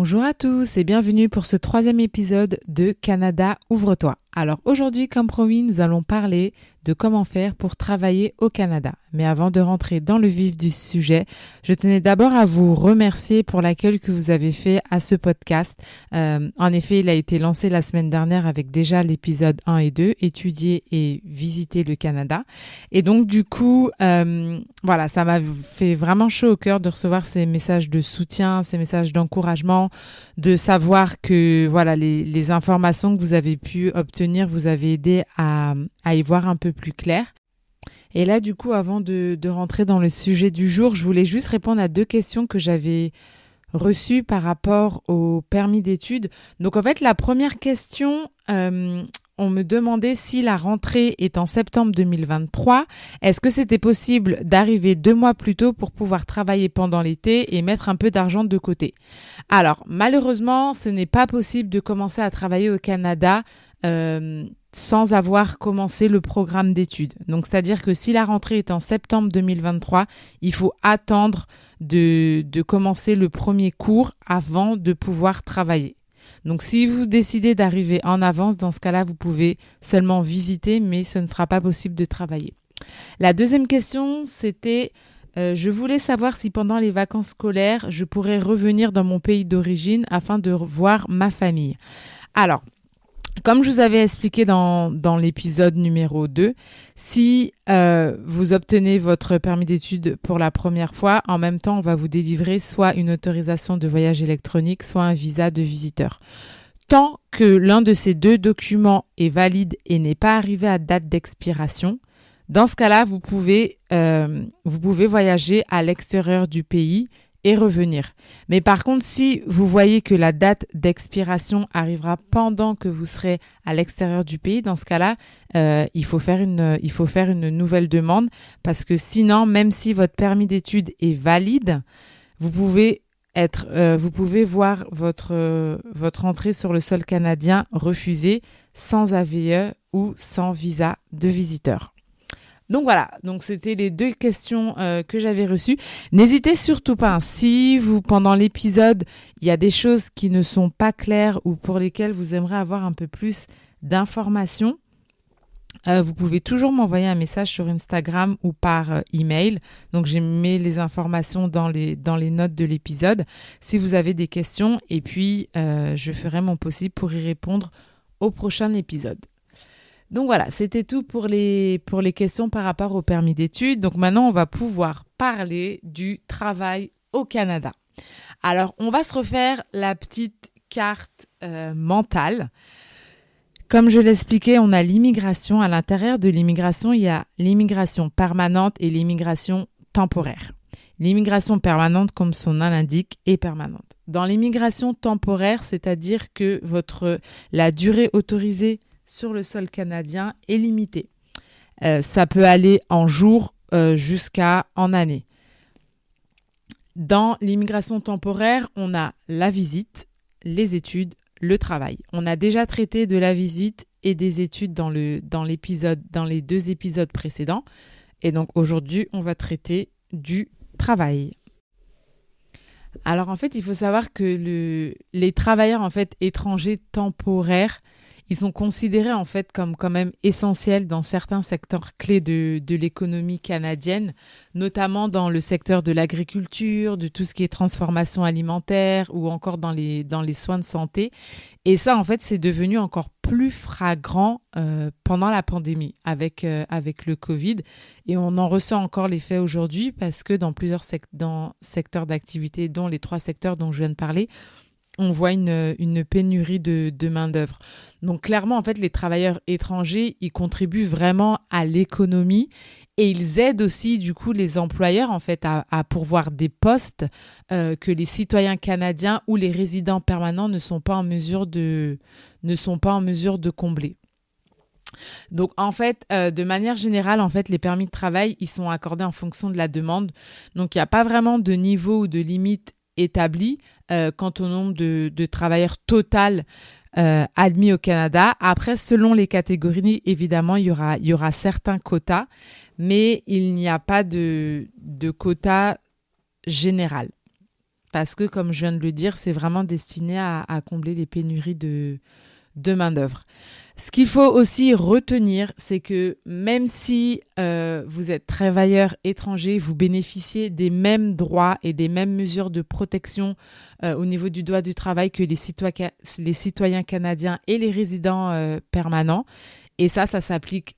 Bonjour à tous et bienvenue pour ce troisième épisode de Canada Ouvre-toi. Alors aujourd'hui, comme promis, nous allons parler de comment faire pour travailler au Canada. Mais avant de rentrer dans le vif du sujet, je tenais d'abord à vous remercier pour l'accueil que vous avez fait à ce podcast. Euh, en effet, il a été lancé la semaine dernière avec déjà l'épisode 1 et 2, étudier et visiter le Canada. Et donc du coup, euh, voilà, ça m'a fait vraiment chaud au cœur de recevoir ces messages de soutien, ces messages d'encouragement, de savoir que voilà les, les informations que vous avez pu obtenir vous avez aidé à, y voir un peu plus clair. Et là, du coup, avant de, rentrer dans le sujet du jour, je voulais juste répondre à deux questions que j'avais reçues par rapport au permis d'études. Donc, en fait, la première question, euh, on me demandait si la rentrée est en septembre 2023, est-ce que c'était possible d'arriver deux mois plus tôt pour pouvoir travailler pendant l'été et mettre un peu d'argent de côté? Alors, malheureusement, ce n'est pas possible de commencer à travailler au Canada sans avoir commencé le programme d'études. Donc, c'est-à-dire que si la rentrée est en septembre 2023, il faut attendre de, de commencer le premier cours avant de pouvoir travailler. Donc, si vous décidez d'arriver en avance, dans ce cas-là, vous pouvez seulement visiter, mais ce ne sera pas possible de travailler. La deuxième question, c'était euh, je voulais savoir si pendant les vacances scolaires, je pourrais revenir dans mon pays d'origine afin de voir ma famille. Alors, comme je vous avais expliqué dans, dans l'épisode numéro 2, si euh, vous obtenez votre permis d'études pour la première fois, en même temps, on va vous délivrer soit une autorisation de voyage électronique, soit un visa de visiteur. Tant que l'un de ces deux documents est valide et n'est pas arrivé à date d'expiration, dans ce cas-là, vous pouvez, euh, vous pouvez voyager à l'extérieur du pays et revenir. Mais par contre, si vous voyez que la date d'expiration arrivera pendant que vous serez à l'extérieur du pays, dans ce cas-là, euh, il faut faire une, il faut faire une nouvelle demande parce que sinon, même si votre permis d'études est valide, vous pouvez être, euh, vous pouvez voir votre euh, votre entrée sur le sol canadien refusée sans AVE ou sans visa de visiteur. Donc voilà, donc c'était les deux questions euh, que j'avais reçues. N'hésitez surtout pas, hein, si vous pendant l'épisode, il y a des choses qui ne sont pas claires ou pour lesquelles vous aimeriez avoir un peu plus d'informations, euh, vous pouvez toujours m'envoyer un message sur Instagram ou par euh, email. Donc j'ai mis les informations dans les notes de l'épisode. Si vous avez des questions, et puis je ferai mon possible pour y répondre au prochain épisode. Donc voilà, c'était tout pour les, questions par rapport au permis d'études. Donc maintenant, on va pouvoir parler du travail au Canada. Alors, on va se refaire la petite carte euh, mentale. Comme je l'expliquais, on a l'immigration. À l'intérieur de l'immigration, il y a l'immigration permanente et l'immigration temporaire. L'immigration permanente, comme son nom l'indique, est permanente. Dans l'immigration temporaire, c'est-à-dire que votre la durée autorisée sur le sol canadien est limité. Euh, ça peut aller en jours euh, jusqu'à en années. Dans l'immigration temporaire, on a la visite, les études, le travail. On a déjà traité de la visite et des études dans le dans l'épisode dans les deux épisodes précédents et donc aujourd'hui, on va traiter du travail. Alors en fait, il faut savoir que le, les travailleurs en fait étrangers temporaires ils sont considérés en fait comme quand même essentiels dans certains secteurs clés de, de l'économie canadienne, notamment dans le secteur de l'agriculture, de tout ce qui est transformation alimentaire ou encore dans les, dans les soins de santé. Et ça, en fait, c'est devenu encore plus flagrant euh, pendant la pandémie avec, euh, avec le Covid. Et on en ressent encore l'effet aujourd'hui parce que dans plusieurs dans secteurs d'activité, dont les trois secteurs dont je viens de parler, on voit une, une pénurie de, de main-d'œuvre. Donc clairement, en fait, les travailleurs étrangers, ils contribuent vraiment à l'économie et ils aident aussi du coup les employeurs en fait à, pourvoir des postes euh, que les citoyens canadiens ou les résidents permanents ne sont pas en mesure de ne sont pas en mesure de combler. Donc en fait, euh, de manière générale, en fait, les permis de travail, ils sont accordés en fonction de la demande. Donc il n'y a pas vraiment de niveau ou de limite établie euh, quant au nombre de, travailleurs total euh, admis au Canada. Après, selon les catégories, évidemment, il y aura, certains quotas, mais il n'y a pas de, de quota général. Parce que, comme je viens de le dire, c'est vraiment destiné à, à combler les pénuries de, de main-d'œuvre. Ce qu'il faut aussi retenir, c'est que même si euh, vous êtes travailleur étranger, vous bénéficiez des mêmes droits et des mêmes mesures de protection euh, au niveau du droit du travail que les, citoyens, canadiens et les résidents euh, permanents. Et ça, ça s'applique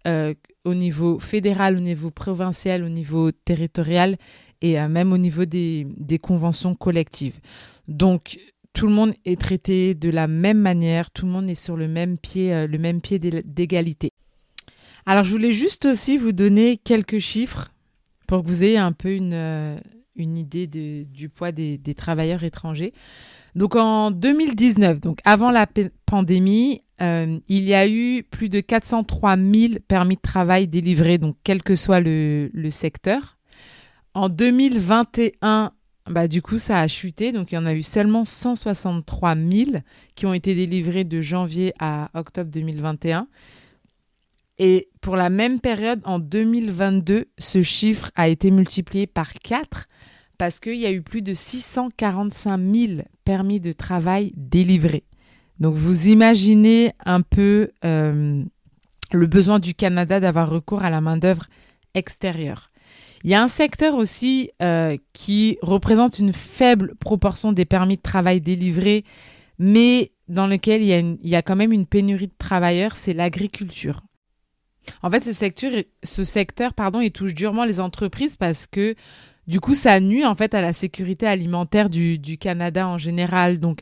au niveau fédéral, au niveau provincial, au niveau territorial et même au niveau des, des conventions collectives. Donc, tout le monde est traité de la même manière, tout le monde est sur le même pied, euh, le même pied d'égalité. Alors je voulais juste aussi vous donner quelques chiffres pour que vous ayez un peu une, euh, une idée du poids des, travailleurs étrangers. Donc en 2019, donc avant la pandémie, euh, il y a eu plus de 403 000 permis de travail délivrés, donc quel que soit le, le secteur. En 2021, bah, du coup, ça a chuté. Donc, il y en a eu seulement 163 000 qui ont été délivrés de janvier à octobre 2021. Et pour la même période, en 2022, ce chiffre a été multiplié par 4 parce qu'il y a eu plus de 645 000 permis de travail délivrés. Donc, vous imaginez un peu euh, le besoin du Canada d'avoir recours à la main-d'œuvre extérieure. Il y a un secteur aussi euh, qui représente une faible proportion des permis de travail délivrés, mais dans lequel il y a, quand même une pénurie de travailleurs, c'est l'agriculture. En fait, ce secteur, ce secteur pardon, il touche durement les entreprises parce que du coup, ça nuit en fait à la sécurité alimentaire du, du Canada en général. Donc,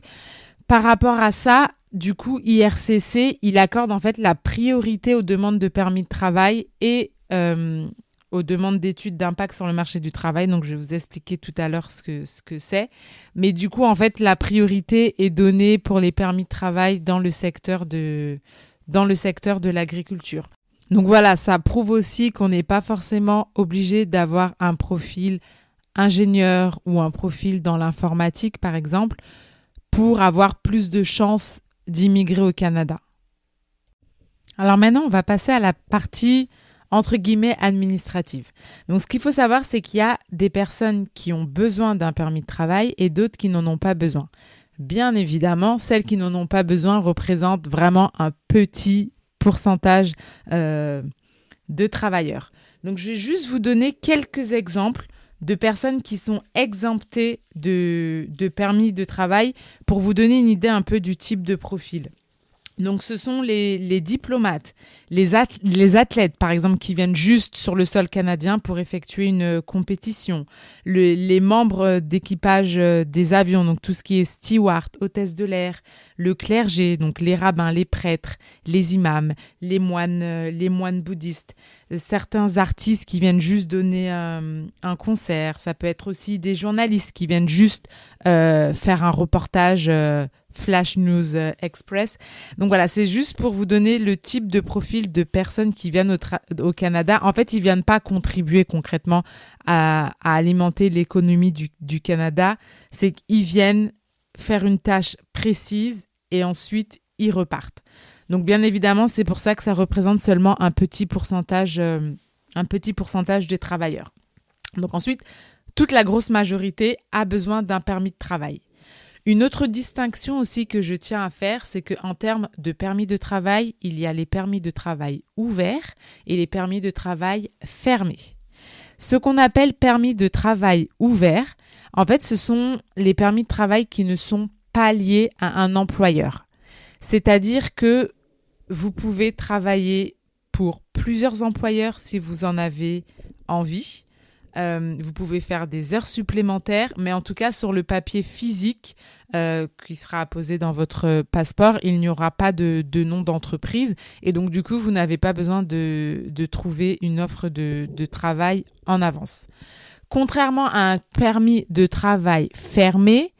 par rapport à ça, du coup, IRCC, il accorde en fait la priorité aux demandes de permis de travail et euh, aux demandes d'études d'impact sur le marché du travail. Donc, je vais vous expliquer tout à l'heure ce que ce que c'est. Mais du coup, en fait, la priorité est donnée pour les permis de travail dans le secteur de dans le secteur de l'agriculture. Donc voilà, ça prouve aussi qu'on n'est pas forcément obligé d'avoir un profil ingénieur ou un profil dans l'informatique, par exemple, pour avoir plus de chances d'immigrer au Canada. Alors maintenant, on va passer à la partie entre guillemets administrative. Donc ce qu'il faut savoir, c'est qu'il y a des personnes qui ont besoin d'un permis de travail et d'autres qui n'en ont pas besoin. Bien évidemment, celles qui n'en ont pas besoin représentent vraiment un petit pourcentage euh, de travailleurs. Donc je vais juste vous donner quelques exemples de personnes qui sont exemptées de permis de travail pour vous donner une idée un peu du type de profil. Donc ce sont les, diplomates, les, athlètes par exemple qui viennent juste sur le sol canadien pour effectuer une compétition, les membres d'équipage euh, des avions, donc tout ce qui est steward, hôtesse de l'air, le clergé, donc les rabbins, les prêtres, les imams, les moines, euh, les moines bouddhistes, certains artistes qui viennent juste donner euh, un concert, ça peut être aussi des journalistes qui viennent juste faire un reportage Flash News Express. Donc voilà, c'est juste pour vous donner le type de profil de personnes qui viennent au, Canada. En fait, ils viennent pas contribuer concrètement à, alimenter l'économie du, du Canada. C'est qu'ils viennent faire une tâche précise et ensuite ils repartent. Donc bien évidemment, c'est pour ça que ça représente seulement un petit pourcentage, euh, un petit pourcentage des travailleurs. Donc ensuite, toute la grosse majorité a besoin d'un permis de travail. Une autre distinction aussi que je tiens à faire, c'est qu'en termes de permis de travail, il y a les permis de travail ouverts et les permis de travail fermés. Ce qu'on appelle permis de travail ouverts, en fait, ce sont les permis de travail qui ne sont pas liés à un employeur. C'est-à-dire que vous pouvez travailler pour plusieurs employeurs si vous en avez envie. Euh, vous pouvez faire des heures supplémentaires, mais en tout cas sur le papier physique euh, qui sera apposé dans votre passeport, il n'y aura pas de, nom d'entreprise et donc du coup vous n'avez pas besoin de, trouver une offre de, travail en avance. Contrairement à un permis de travail fermé,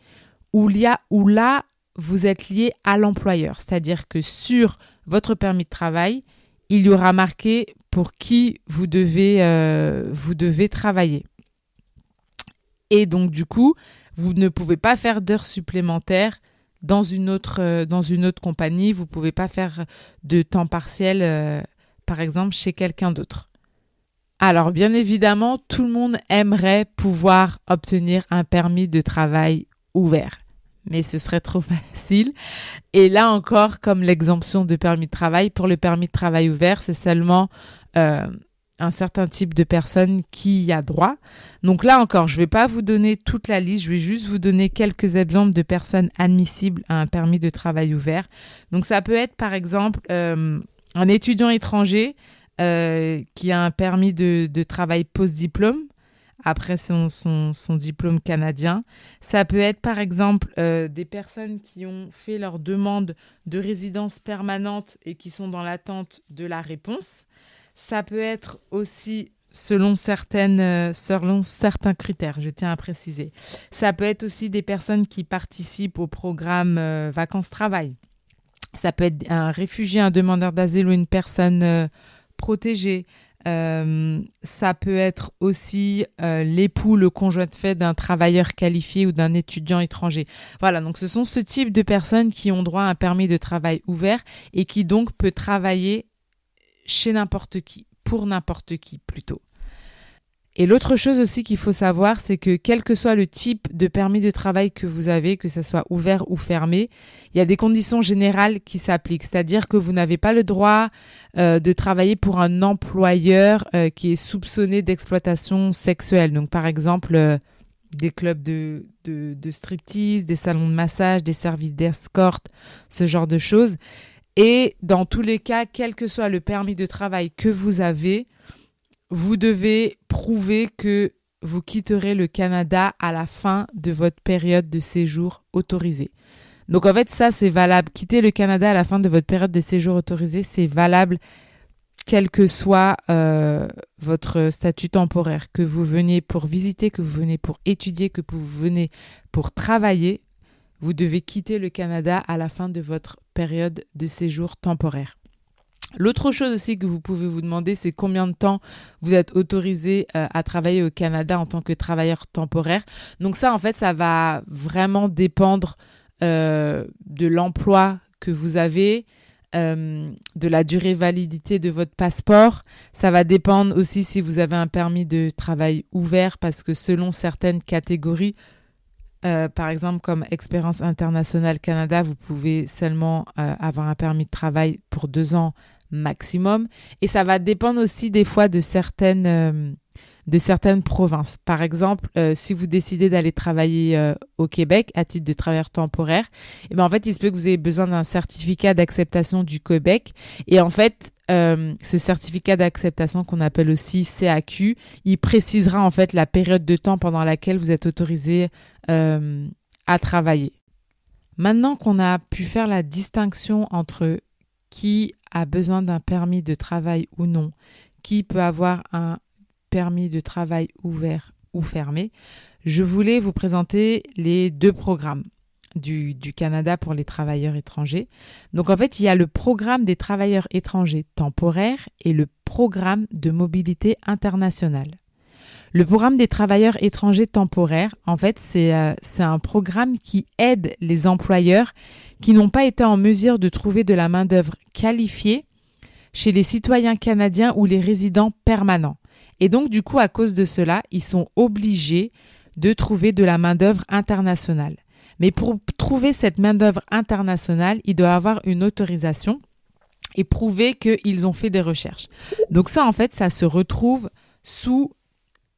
où là vous êtes lié à l'employeur, c'est-à-dire que sur votre permis de travail, il y aura marqué pour qui vous devez, euh, vous devez travailler. Et donc, du coup, vous ne pouvez pas faire d'heures supplémentaires dans une autre, euh, compagnie. Vous ne pouvez pas faire de temps partiel, euh, par exemple, chez quelqu'un d'autre. Alors, bien évidemment, tout le monde aimerait pouvoir obtenir un permis de travail ouvert mais ce serait trop facile. Et là encore, comme l'exemption de permis de travail, pour le permis de travail ouvert, c'est seulement euh, un certain type de personnes qui y a droit. Donc là encore, je ne vais pas vous donner toute la liste, je vais juste vous donner quelques exemples de personnes admissibles à un permis de travail ouvert. Donc ça peut être par exemple euh, un étudiant étranger euh, qui a un permis de travail post-diplôme après son, son, diplôme canadien. Ça peut être par exemple euh, des personnes qui ont fait leur demande de résidence permanente et qui sont dans l'attente de la réponse. Ça peut être aussi selon, certaines, euh, selon certains critères, je tiens à préciser. Ça peut être aussi des personnes qui participent au programme euh, vacances-travail. Ça peut être un réfugié, un demandeur d'asile ou une personne protégée. Euh, ça peut être aussi euh, l'époux, le conjoint de fait d'un travailleur qualifié ou d'un étudiant étranger. Voilà, donc ce sont ce type de personnes qui ont droit à un permis de travail ouvert et qui donc peut travailler chez n'importe qui, pour n'importe qui plutôt. Et l'autre chose aussi qu'il faut savoir, c'est que quel que soit le type de permis de travail que vous avez, que ce soit ouvert ou fermé, il y a des conditions générales qui s'appliquent. C'est-à-dire que vous n'avez pas le droit euh, de travailler pour un employeur euh, qui est soupçonné d'exploitation sexuelle. Donc par exemple, euh, des clubs de, de, de striptease, des salons de massage, des services d'escorte, ce genre de choses. Et dans tous les cas, quel que soit le permis de travail que vous avez, vous devez prouver que vous quitterez le Canada à la fin de votre période de séjour autorisée. Donc en fait, ça, c'est valable. Quitter le Canada à la fin de votre période de séjour autorisée, c'est valable quel que soit euh, votre statut temporaire, que vous veniez pour visiter, que vous venez pour étudier, que vous venez pour travailler, vous devez quitter le Canada à la fin de votre période de séjour temporaire. L'autre chose aussi que vous pouvez vous demander, c'est combien de temps vous êtes autorisé euh, à travailler au Canada en tant que travailleur temporaire. Donc ça, en fait, ça va vraiment dépendre euh, de l'emploi que vous avez, euh, de la durée validité de votre passeport. Ça va dépendre aussi si vous avez un permis de travail ouvert, parce que selon certaines catégories, par exemple, comme Expérience internationale Canada, vous pouvez seulement avoir un permis de travail pour deux ans maximum. Et ça va dépendre aussi des fois de certaines, euh, de certaines provinces. Par exemple, euh, si vous décidez d'aller travailler euh, au Québec à titre de travailleur temporaire, et eh ben en fait, il se peut que vous ayez besoin d'un certificat d'acceptation du Québec. Et en fait, ce certificat d'acceptation qu'on appelle aussi CAQ, il précisera en fait la période de temps pendant laquelle vous êtes autorisé à travailler. Maintenant qu'on a pu faire la distinction entre qui a besoin d'un permis de travail ou non, qui peut avoir un permis de travail ouvert ou fermé, je voulais vous présenter les deux programmes du, Canada pour les travailleurs étrangers. Donc en fait, il y a le programme des travailleurs étrangers temporaires et le programme de mobilité internationale. Le programme des travailleurs étrangers temporaires, en fait, c'est euh, un programme qui aide les employeurs qui n'ont pas été en mesure de trouver de la main-d'œuvre qualifiée chez les citoyens canadiens ou les résidents permanents. Et donc, du coup, à cause de cela, ils sont obligés de trouver de la main-d'œuvre internationale. Mais pour trouver cette main-d'œuvre internationale, ils doivent avoir une autorisation et prouver qu'ils ont fait des recherches. Donc ça, en fait, ça se retrouve sous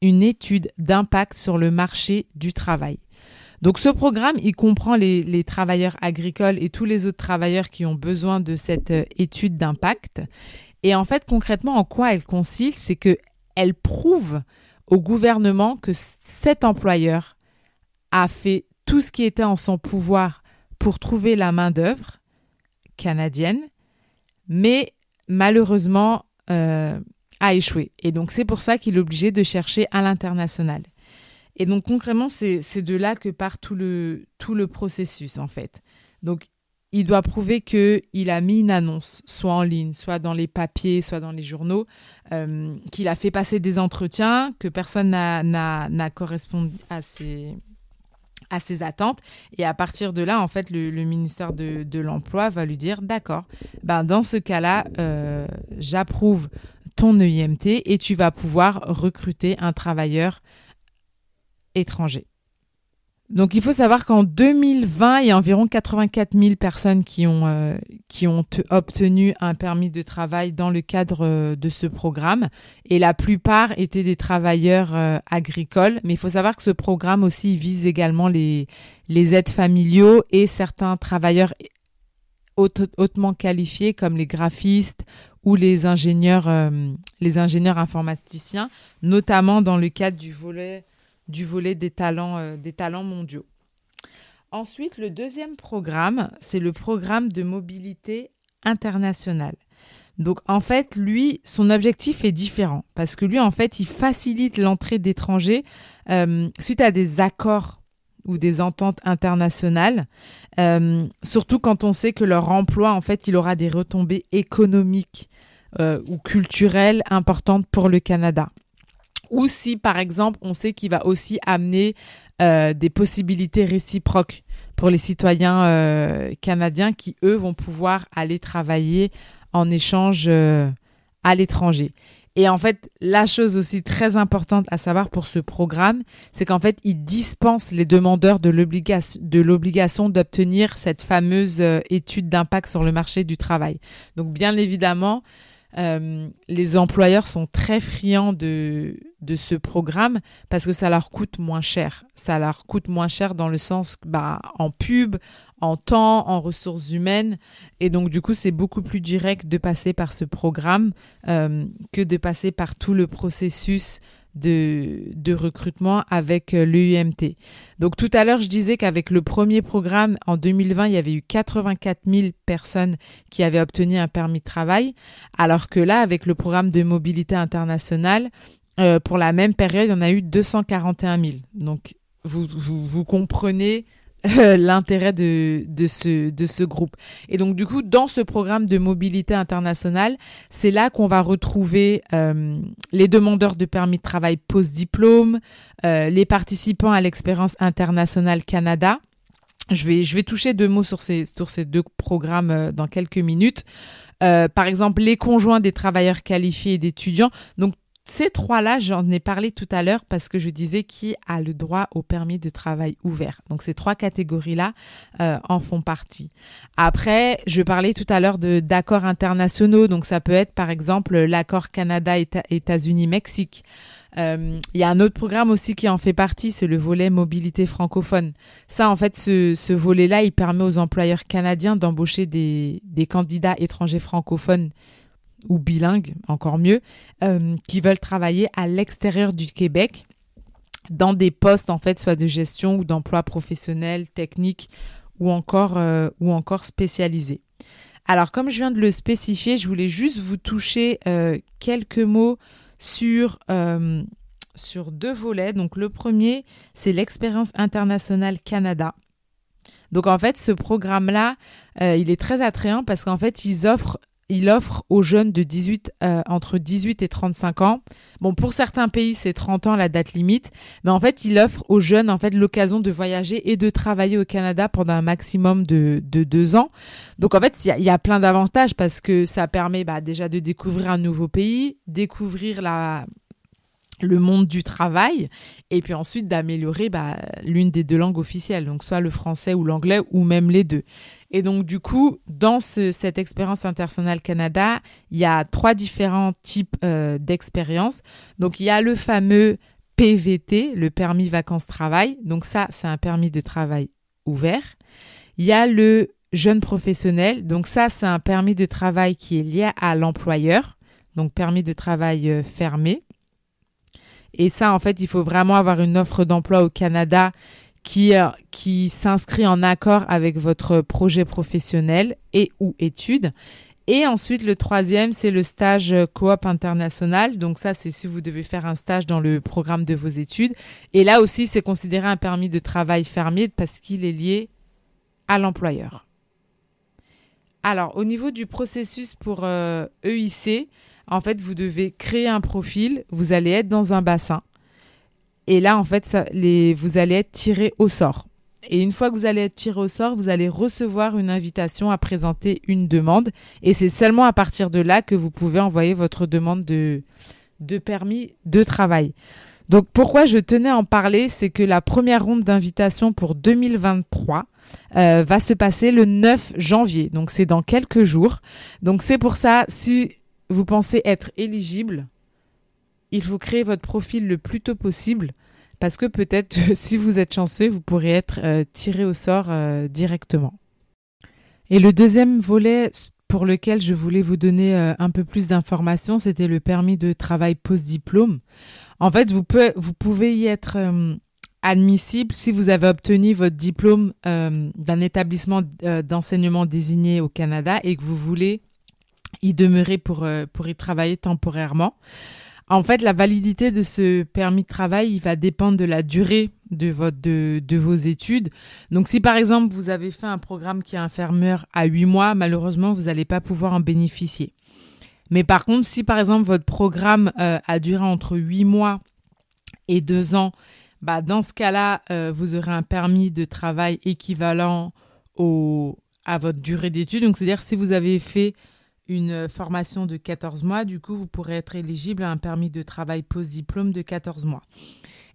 une étude d'impact sur le marché du travail. Donc ce programme, il comprend les, travailleurs agricoles et tous les autres travailleurs qui ont besoin de cette euh, étude d'impact. Et en fait, concrètement, en quoi elle consiste? C'est qu'elle prouve au gouvernement que cet employeur a fait tout ce qui était en son pouvoir pour trouver la main-d'œuvre canadienne, mais malheureusement euh, a échoué. Et donc c'est pour ça qu'il est obligé de chercher à l'international. Et donc concrètement, c'est de là que part tout le, tout le processus en fait. Donc il doit prouver qu'il a mis une annonce, soit en ligne, soit dans les papiers, soit dans les journaux, euh, qu'il a fait passer des entretiens, que personne n'a correspondu à ses, à ses attentes. Et à partir de là, en fait, le, ministère de, l'Emploi va lui dire, d'accord, ben, dans ce cas-là, euh, j'approuve ton EIMT et tu vas pouvoir recruter un travailleur étranger. Donc il faut savoir qu'en 2020, il y a environ 84 000 personnes qui ont, euh, qui ont obtenu un permis de travail dans le cadre euh, de ce programme. Et la plupart étaient des travailleurs euh, agricoles. Mais il faut savoir que ce programme aussi vise également les, les aides familiaux et certains travailleurs hautement qualifiés comme les graphistes ou les ingénieurs, les ingénieurs informaticiens, notamment dans le cadre du volet du volet des talents, euh, des talents mondiaux. Ensuite, le deuxième programme, c'est le programme de mobilité internationale. Donc en fait, lui, son objectif est différent parce que lui, en fait, il facilite l'entrée d'étrangers euh, suite à des accords ou des ententes internationales, euh, surtout quand on sait que leur emploi, en fait, il aura des retombées économiques ou culturelles importantes pour le Canada ou si par exemple on sait qu'il va aussi amener euh, des possibilités réciproques pour les citoyens euh, canadiens qui eux vont pouvoir aller travailler en échange euh, à l'étranger. Et en fait, la chose aussi très importante à savoir pour ce programme, c'est qu'en fait, il dispense les demandeurs de l'obligation d'obtenir cette fameuse étude d'impact sur le marché du travail. Donc, bien évidemment, euh, les employeurs sont très friands de, de ce programme parce que ça leur coûte moins cher. Ça leur coûte moins cher dans le sens bah, en pub, en temps, en ressources humaines. Et donc, du coup, c'est beaucoup plus direct de passer par ce programme euh, que de passer par tout le processus de, de recrutement avec l'EUMT. Donc tout à l'heure, je disais qu'avec le premier programme, en 2020, il y avait eu 84 000 personnes qui avaient obtenu un permis de travail, alors que là, avec le programme de mobilité internationale, euh, pour la même période, il y en a eu 241 000. Donc vous, vous, vous comprenez euh, l'intérêt de, de, ce, de ce groupe. Et donc du coup, dans ce programme de mobilité internationale, c'est là qu'on va retrouver euh, les demandeurs de permis de travail post-diplôme, euh, les participants à l'expérience internationale Canada. Je vais, je vais toucher deux mots sur ces, sur ces deux programmes dans quelques minutes. par exemple, les conjoints des travailleurs qualifiés et d'étudiants. Donc ces trois-là, j'en ai parlé tout à l'heure parce que je disais qui a le droit au permis de travail ouvert. Donc ces trois catégories-là euh, en font partie. Après, je parlais tout à l'heure de d'accords internationaux. Donc ça peut être par exemple l'accord Canada-États-Unis-Mexique. Euh, il y a un autre programme aussi qui en fait partie, c'est le volet mobilité francophone. Ça, en fait, ce, ce volet-là, il permet aux employeurs canadiens d'embaucher des, des candidats étrangers francophones ou bilingues, encore mieux, euh, qui veulent travailler à l'extérieur du Québec dans des postes en fait soit de gestion ou d'emploi professionnel, technique ou encore euh, ou encore spécialisé. Alors comme je viens de le spécifier, je voulais juste vous toucher euh, quelques mots sur sur deux volets. Donc le premier, c'est l'expérience internationale Canada. Donc en fait, ce programme-là, il est très attrayant parce qu'en fait, ils offrent il offre aux jeunes de 18 euh, entre 18 et 35 ans. Bon, pour certains pays, c'est 30 ans la date limite, mais en fait, il offre aux jeunes en fait l'occasion de voyager et de travailler au Canada pendant un maximum de, de deux ans. Donc en fait, il y a, plein d'avantages parce que ça permet bah, déjà de découvrir un nouveau pays, découvrir le monde du travail et puis ensuite d'améliorer bah, l'une des deux langues officielles, donc soit le français ou l'anglais ou même les deux. Et donc, du coup, dans cette expérience internationale Canada, il y a trois différents types euh, d'expériences. Donc, il y a le fameux PVT, le permis vacances-travail. Donc, ça, c'est un permis de travail ouvert. Il y a le jeune professionnel. Donc, ça, c'est un permis de travail qui est lié à l'employeur. Donc, permis de travail euh, fermé. Et ça, en fait, il faut vraiment avoir une offre d'emploi au Canada qui, qui s'inscrit en accord avec votre projet professionnel et ou études. Et ensuite, le troisième, c'est le stage coop international. Donc ça, c'est si vous devez faire un stage dans le programme de vos études. Et là aussi, c'est considéré un permis de travail fermier parce qu'il est lié à l'employeur. Alors, au niveau du processus pour EIC, euh, e en fait, vous devez créer un profil. Vous allez être dans un bassin. Et là, en fait, ça, les, vous allez être tiré au sort. Et une fois que vous allez être tiré au sort, vous allez recevoir une invitation à présenter une demande. Et c'est seulement à partir de là que vous pouvez envoyer votre demande de, permis de travail. Donc pourquoi je tenais à en parler, c'est que la première ronde d'invitation pour 2023 euh, va se passer le 9 janvier. Donc c'est dans quelques jours. Donc c'est pour ça, si vous pensez être éligible, il faut créer votre profil le plus tôt possible parce que peut-être si vous êtes chanceux, vous pourrez être euh, tiré au sort euh, directement. Et le deuxième volet pour lequel je voulais vous donner euh, un peu plus d'informations, c'était le permis de travail post-diplôme. En fait, vous, vous pouvez y être admissible si vous avez obtenu votre diplôme d'un établissement d'enseignement désigné au Canada et que vous voulez y demeurer pour, pour y travailler temporairement. En fait, la validité de ce permis de travail, il va dépendre de la durée de, votre, de, vos études. Donc, si par exemple, vous avez fait un programme qui est inférieur à 8 mois, malheureusement, vous n'allez pas pouvoir en bénéficier. Mais par contre, si par exemple, votre programme euh, a duré entre 8 mois et 2 ans, bah, dans ce cas-là, euh, vous aurez un permis de travail équivalent au, à votre durée d'études. Donc, c'est-à-dire si vous avez fait une formation de 14 mois, du coup, vous pourrez être éligible à un permis de travail post-diplôme de 14 mois.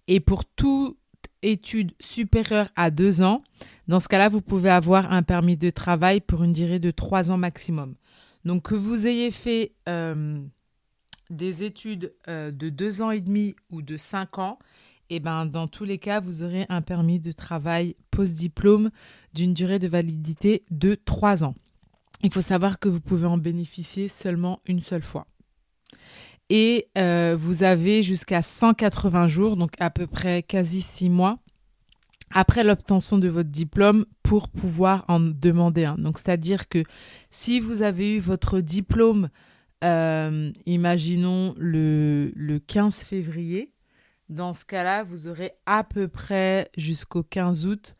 Et pour toute étude supérieure à 2 ans, dans ce cas-là, vous pouvez avoir un permis de travail pour une durée de 3 ans maximum. Donc, que vous ayez fait euh, des études euh, de 2 ans et demi ou de 5 ans, et eh ben, dans tous les cas, vous aurez un permis de travail post-diplôme d'une durée de validité de 3 ans. Il faut savoir que vous pouvez en bénéficier seulement une seule fois. Et euh, vous avez jusqu'à 180 jours, donc à peu près quasi 6 mois, après l'obtention de votre diplôme pour pouvoir en demander un. Donc c'est-à-dire que si vous avez eu votre diplôme, euh, imaginons le, le 15 février, dans ce cas-là, vous aurez à peu près jusqu'au 15 août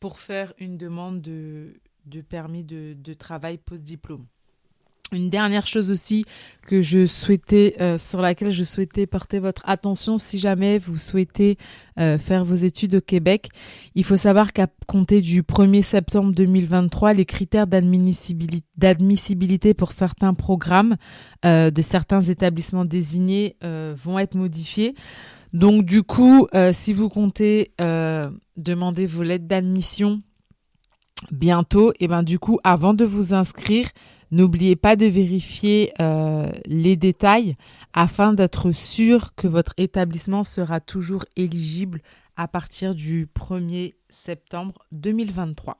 pour faire une demande de, de permis de, travail post-diplôme. Une dernière chose aussi que je souhaitais, euh, sur laquelle je souhaitais porter votre attention, si jamais vous souhaitez euh, faire vos études au Québec, il faut savoir qu'à compter du 1er septembre 2023, les critères d'admissibilité pour certains programmes euh, de certains établissements désignés vont être modifiés. Donc du coup, si vous comptez demander vos lettres d'admission bientôt. Et ben du coup, avant de vous inscrire, n'oubliez pas de vérifier euh, les détails afin d'être sûr que votre établissement sera toujours éligible à partir du 1er septembre 2023.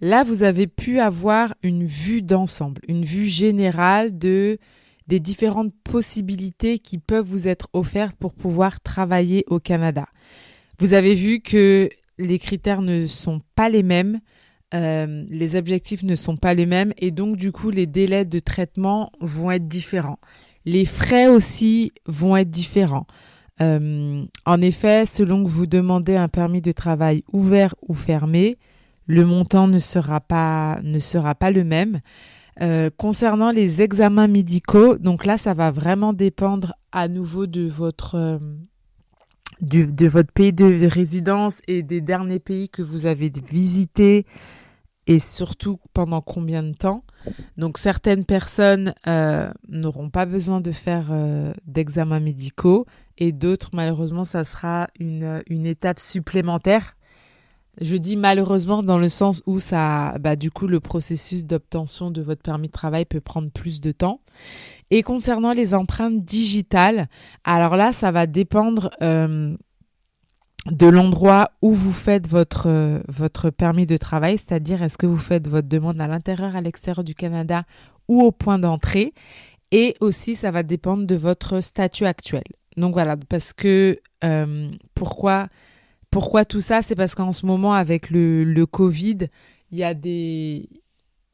Là, vous avez pu avoir une vue d'ensemble, une vue générale de des différentes possibilités qui peuvent vous être offertes pour pouvoir travailler au Canada. Vous avez vu que les critères ne sont pas les mêmes, euh, les objectifs ne sont pas les mêmes et donc du coup les délais de traitement vont être différents. Les frais aussi vont être différents. Euh, en effet, selon que vous demandez un permis de travail ouvert ou fermé, le montant ne sera pas, ne sera pas le même. Euh, concernant les examens médicaux, donc là, ça va vraiment dépendre à nouveau de votre, de votre pays de résidence et des derniers pays que vous avez visités et surtout pendant combien de temps? Donc certaines personnes euh, n'auront pas besoin de faire euh, d'examens médicaux et d'autres malheureusement ça sera une, une, étape supplémentaire. Je dis malheureusement dans le sens où ça, bah, du coup le processus d'obtention de votre permis de travail peut prendre plus de temps. Et concernant les empreintes digitales, alors là, ça va dépendre euh, de l'endroit où vous faites votre, euh, votre permis de travail, c'est-à-dire est-ce que vous faites votre demande à l'intérieur, à l'extérieur du Canada ou au point d'entrée. Et aussi, ça va dépendre de votre statut actuel. donc voilà, parce que euh, pourquoi, pourquoi tout ça C'est parce qu'en ce moment, avec le, Covid, il y a des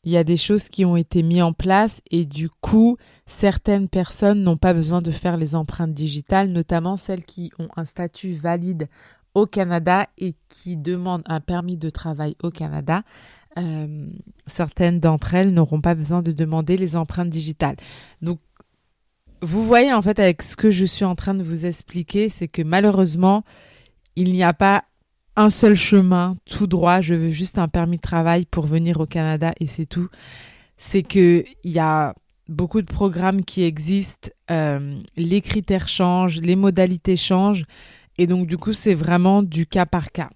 il y a des choses qui ont été mises en place et du coup, certaines personnes n'ont pas besoin de faire les empreintes digitales, notamment celles qui ont un statut valide au Canada et qui demandent un permis de travail au Canada. Euh, certaines d'entre elles n'auront pas besoin de demander les empreintes digitales. Donc, vous voyez en fait avec ce que je suis en train de vous expliquer, c'est que malheureusement, il n'y a pas un seul chemin tout droit. Je veux juste un permis de travail pour venir au Canada et c'est tout. C'est que il y a beaucoup de programmes qui existent, euh, les critères changent, les modalités changent et donc du coup c'est vraiment du cas par cas.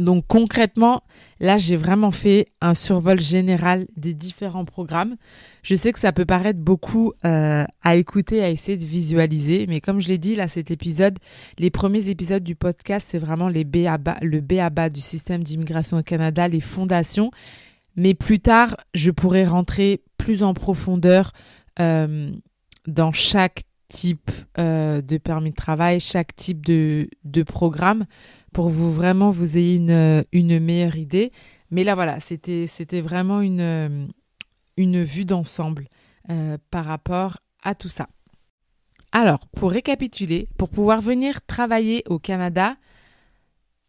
Donc concrètement, là, j'ai vraiment fait un survol général des différents programmes. Je sais que ça peut paraître beaucoup euh, à écouter, à essayer de visualiser, mais comme je l'ai dit, là, cet épisode, les premiers épisodes du podcast, c'est vraiment BABA, le BABA du système d'immigration au Canada, les fondations. Mais plus tard, je pourrais rentrer plus en profondeur euh, dans chaque type euh, de permis de travail, chaque type de, de programme pour vous vraiment vous ayez une, une meilleure idée. Mais là voilà, c'était vraiment une, une vue d'ensemble euh, par rapport à tout ça. Alors, pour récapituler, pour pouvoir venir travailler au Canada,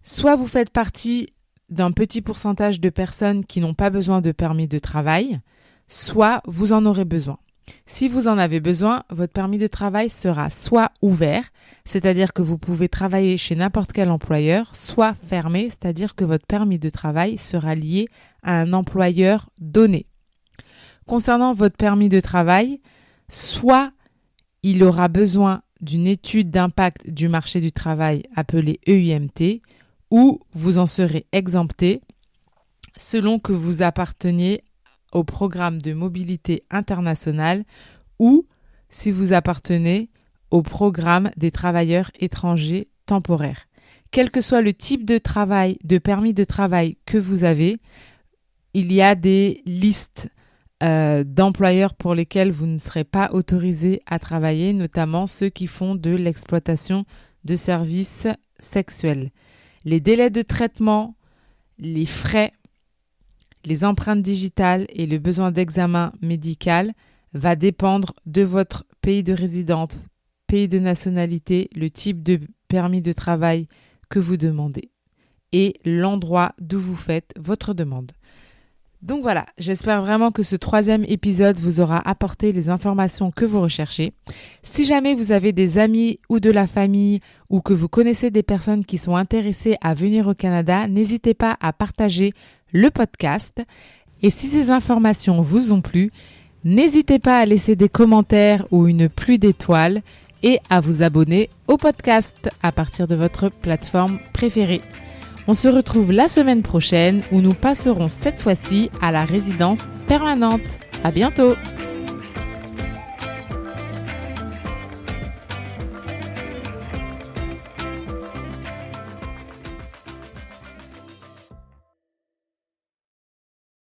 soit vous faites partie d'un petit pourcentage de personnes qui n'ont pas besoin de permis de travail, soit vous en aurez besoin. Si vous en avez besoin, votre permis de travail sera soit ouvert, c'est-à-dire que vous pouvez travailler chez n'importe quel employeur, soit fermé, c'est-à-dire que votre permis de travail sera lié à un employeur donné. Concernant votre permis de travail, soit il aura besoin d'une étude d'impact du marché du travail appelée EUMT, ou vous en serez exempté selon que vous apparteniez au programme de mobilité internationale ou si vous appartenez au programme des travailleurs étrangers temporaires. Quel que soit le type de travail, de permis de travail que vous avez, il y a des listes euh, d'employeurs pour lesquels vous ne serez pas autorisé à travailler, notamment ceux qui font de l'exploitation de services sexuels. Les délais de traitement, les frais les empreintes digitales et le besoin d'examen médical va dépendre de votre pays de résidence, pays de nationalité, le type de permis de travail que vous demandez et l'endroit d'où vous faites votre demande. Donc voilà, j'espère vraiment que ce troisième épisode vous aura apporté les informations que vous recherchez. Si jamais vous avez des amis ou de la famille ou que vous connaissez des personnes qui sont intéressées à venir au Canada, n'hésitez pas à partager le podcast. Et si ces informations vous ont plu, n'hésitez pas à laisser des commentaires ou une pluie d'étoiles et à vous abonner au podcast à partir de votre plateforme préférée. On se retrouve la semaine prochaine où nous passerons cette fois-ci à la résidence permanente. À bientôt!